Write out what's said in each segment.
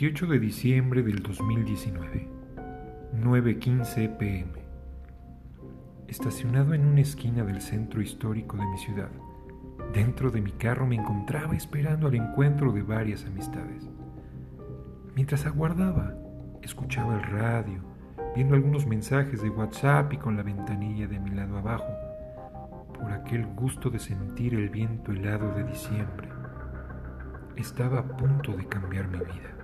28 de diciembre del 2019, 9.15 pm. Estacionado en una esquina del centro histórico de mi ciudad, dentro de mi carro me encontraba esperando al encuentro de varias amistades. Mientras aguardaba, escuchaba el radio, viendo algunos mensajes de WhatsApp y con la ventanilla de mi lado abajo, por aquel gusto de sentir el viento helado de diciembre. Estaba a punto de cambiar mi vida.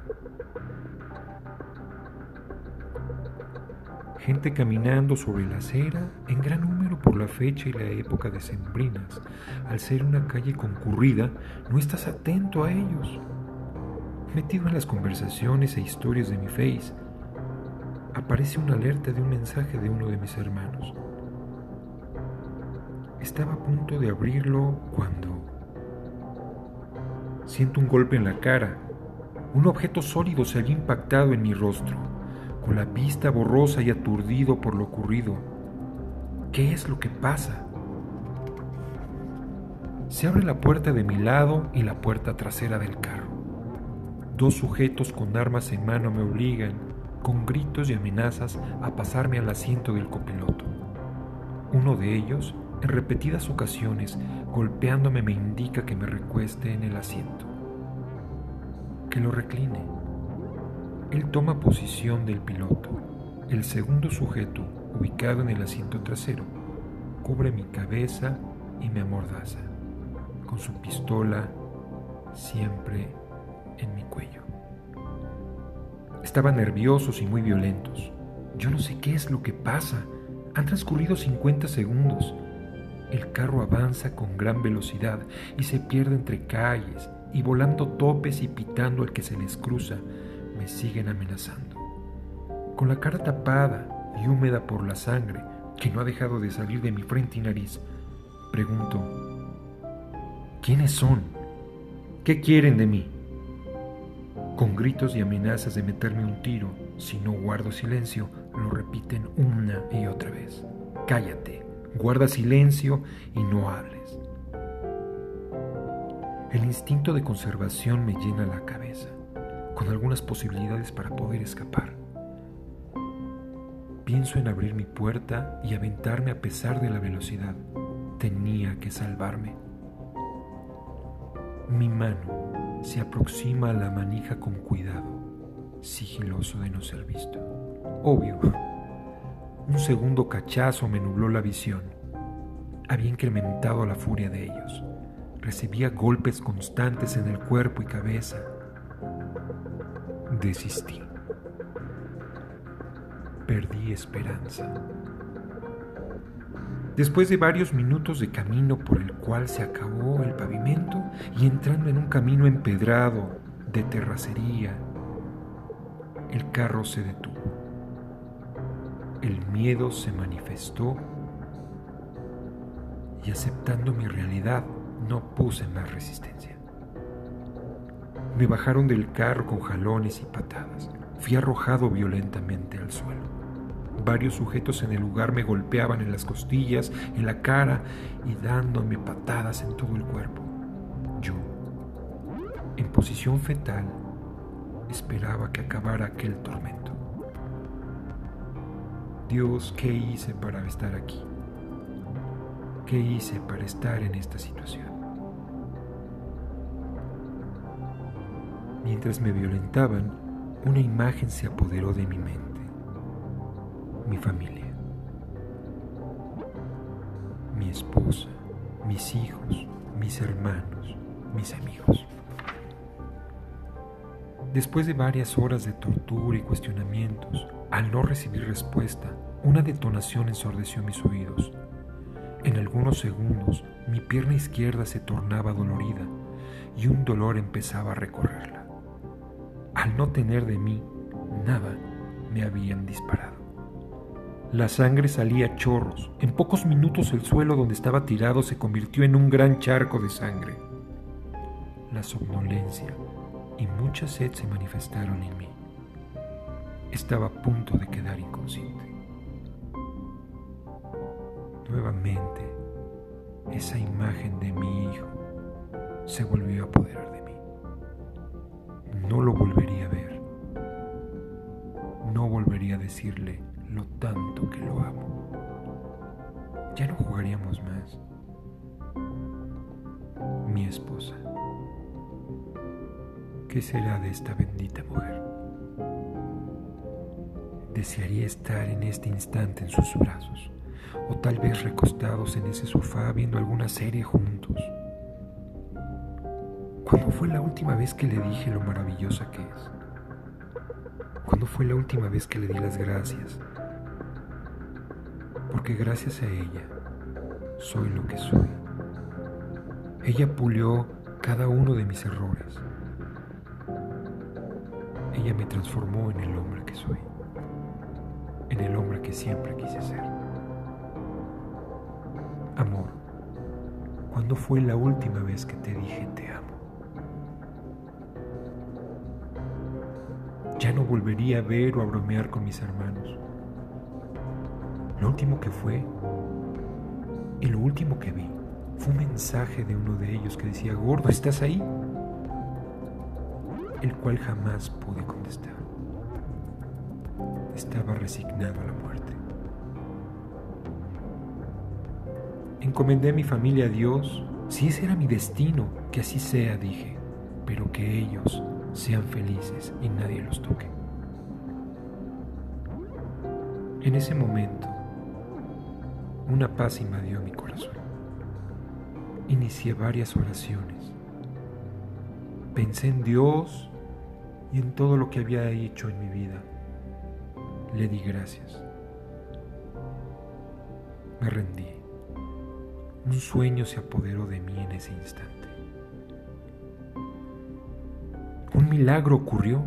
Gente caminando sobre la acera en gran número por la fecha y la época de sembrinas. Al ser una calle concurrida, no estás atento a ellos. Metido en las conversaciones e historias de mi face, aparece una alerta de un mensaje de uno de mis hermanos. Estaba a punto de abrirlo cuando siento un golpe en la cara. Un objeto sólido se había impactado en mi rostro, con la vista borrosa y aturdido por lo ocurrido. ¿Qué es lo que pasa? Se abre la puerta de mi lado y la puerta trasera del carro. Dos sujetos con armas en mano me obligan, con gritos y amenazas, a pasarme al asiento del copiloto. Uno de ellos, en repetidas ocasiones, golpeándome, me indica que me recueste en el asiento, que lo recline. Él toma posición del piloto. El segundo sujeto, ubicado en el asiento trasero, cubre mi cabeza y me amordaza, con su pistola siempre en mi cuello. Estaban nerviosos y muy violentos. Yo no sé qué es lo que pasa. Han transcurrido 50 segundos. El carro avanza con gran velocidad y se pierde entre calles y volando topes y pitando al que se les cruza, me siguen amenazando. Con la cara tapada y húmeda por la sangre que no ha dejado de salir de mi frente y nariz, pregunto, ¿quiénes son? ¿Qué quieren de mí? Con gritos y amenazas de meterme un tiro, si no guardo silencio, lo repiten una y otra vez. Cállate, guarda silencio y no hables. El instinto de conservación me llena la cabeza, con algunas posibilidades para poder escapar. Pienso en abrir mi puerta y aventarme a pesar de la velocidad. Tenía que salvarme. Mi mano se aproxima a la manija con cuidado, sigiloso de no ser visto. Obvio. Un segundo cachazo me nubló la visión. Había incrementado la furia de ellos. Recibía golpes constantes en el cuerpo y cabeza. Desistí. Perdí esperanza. Después de varios minutos de camino por el cual se acabó el pavimento y entrando en un camino empedrado de terracería, el carro se detuvo. El miedo se manifestó y aceptando mi realidad no puse más resistencia. Me bajaron del carro con jalones y patadas. Fui arrojado violentamente al suelo. Varios sujetos en el lugar me golpeaban en las costillas, en la cara y dándome patadas en todo el cuerpo. Yo, en posición fetal, esperaba que acabara aquel tormento. Dios, ¿qué hice para estar aquí? ¿Qué hice para estar en esta situación? Mientras me violentaban, una imagen se apoderó de mi mente mi familia, mi esposa, mis hijos, mis hermanos, mis amigos. Después de varias horas de tortura y cuestionamientos, al no recibir respuesta, una detonación ensordeció mis oídos. En algunos segundos, mi pierna izquierda se tornaba dolorida y un dolor empezaba a recorrerla. Al no tener de mí nada, me habían disparado. La sangre salía a chorros. En pocos minutos el suelo donde estaba tirado se convirtió en un gran charco de sangre. La somnolencia y mucha sed se manifestaron en mí. Estaba a punto de quedar inconsciente. Nuevamente, esa imagen de mi hijo se volvió a apoderar de mí. No lo volvería decirle lo tanto que lo amo. Ya no jugaríamos más. Mi esposa. ¿Qué será de esta bendita mujer? Desearía estar en este instante en sus brazos, o tal vez recostados en ese sofá viendo alguna serie juntos. ¿Cuándo fue la última vez que le dije lo maravillosa que es? ¿Cuándo fue la última vez que le di las gracias? Porque gracias a ella soy lo que soy. Ella pulió cada uno de mis errores. Ella me transformó en el hombre que soy, en el hombre que siempre quise ser. Amor, ¿cuándo fue la última vez que te dije te amo? Ya no volvería a ver o a bromear con mis hermanos. Lo último que fue y lo último que vi fue un mensaje de uno de ellos que decía, Gordo, ¿estás ahí? El cual jamás pude contestar. Estaba resignado a la muerte. Encomendé a mi familia a Dios. Si ese era mi destino, que así sea, dije, pero que ellos sean felices y nadie los toque. En ese momento, una paz invadió mi corazón. Inicié varias oraciones. Pensé en Dios y en todo lo que había hecho en mi vida. Le di gracias. Me rendí. Un sueño se apoderó de mí en ese instante. Milagro ocurrió.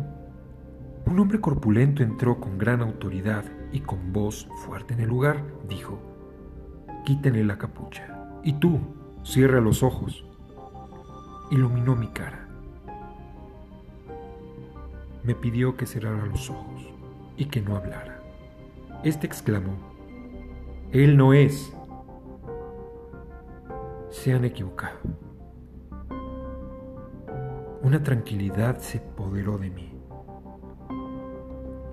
Un hombre corpulento entró con gran autoridad y con voz fuerte en el lugar dijo, quítenle la capucha. Y tú, cierra los ojos. Iluminó mi cara. Me pidió que cerrara los ojos y que no hablara. Este exclamó, Él no es. Se han equivocado. Una tranquilidad se apoderó de mí.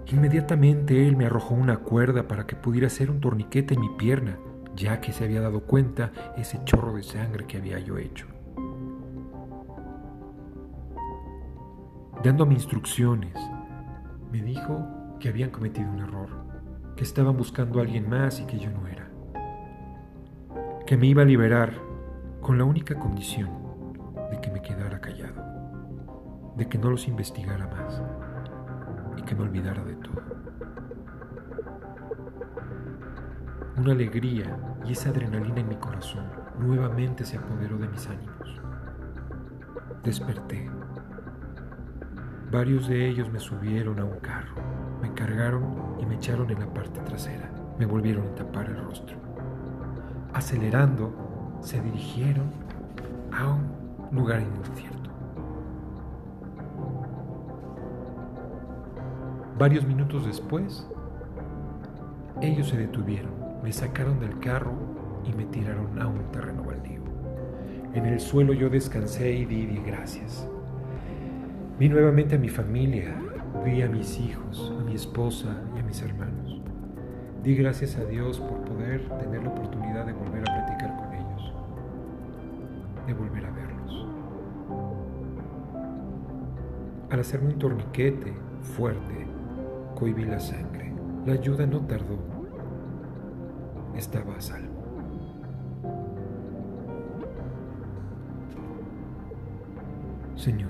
Inmediatamente él me arrojó una cuerda para que pudiera hacer un torniquete en mi pierna, ya que se había dado cuenta ese chorro de sangre que había yo hecho. Dándome instrucciones, me dijo que habían cometido un error, que estaban buscando a alguien más y que yo no era. Que me iba a liberar con la única condición de que me quedara callado de que no los investigara más y que me olvidara de todo. Una alegría y esa adrenalina en mi corazón nuevamente se apoderó de mis ánimos. Desperté. Varios de ellos me subieron a un carro, me cargaron y me echaron en la parte trasera. Me volvieron a tapar el rostro. Acelerando, se dirigieron a un lugar incierto. Varios minutos después, ellos se detuvieron, me sacaron del carro y me tiraron a un terreno baldío. En el suelo yo descansé y di, gracias. Vi nuevamente a mi familia, vi a mis hijos, a mi esposa y a mis hermanos. Di gracias a Dios por poder tener la oportunidad de volver a platicar con ellos, de volver a verlos. Al hacerme un torniquete fuerte, cohibí la sangre. La ayuda no tardó. Estaba a salvo. Señor.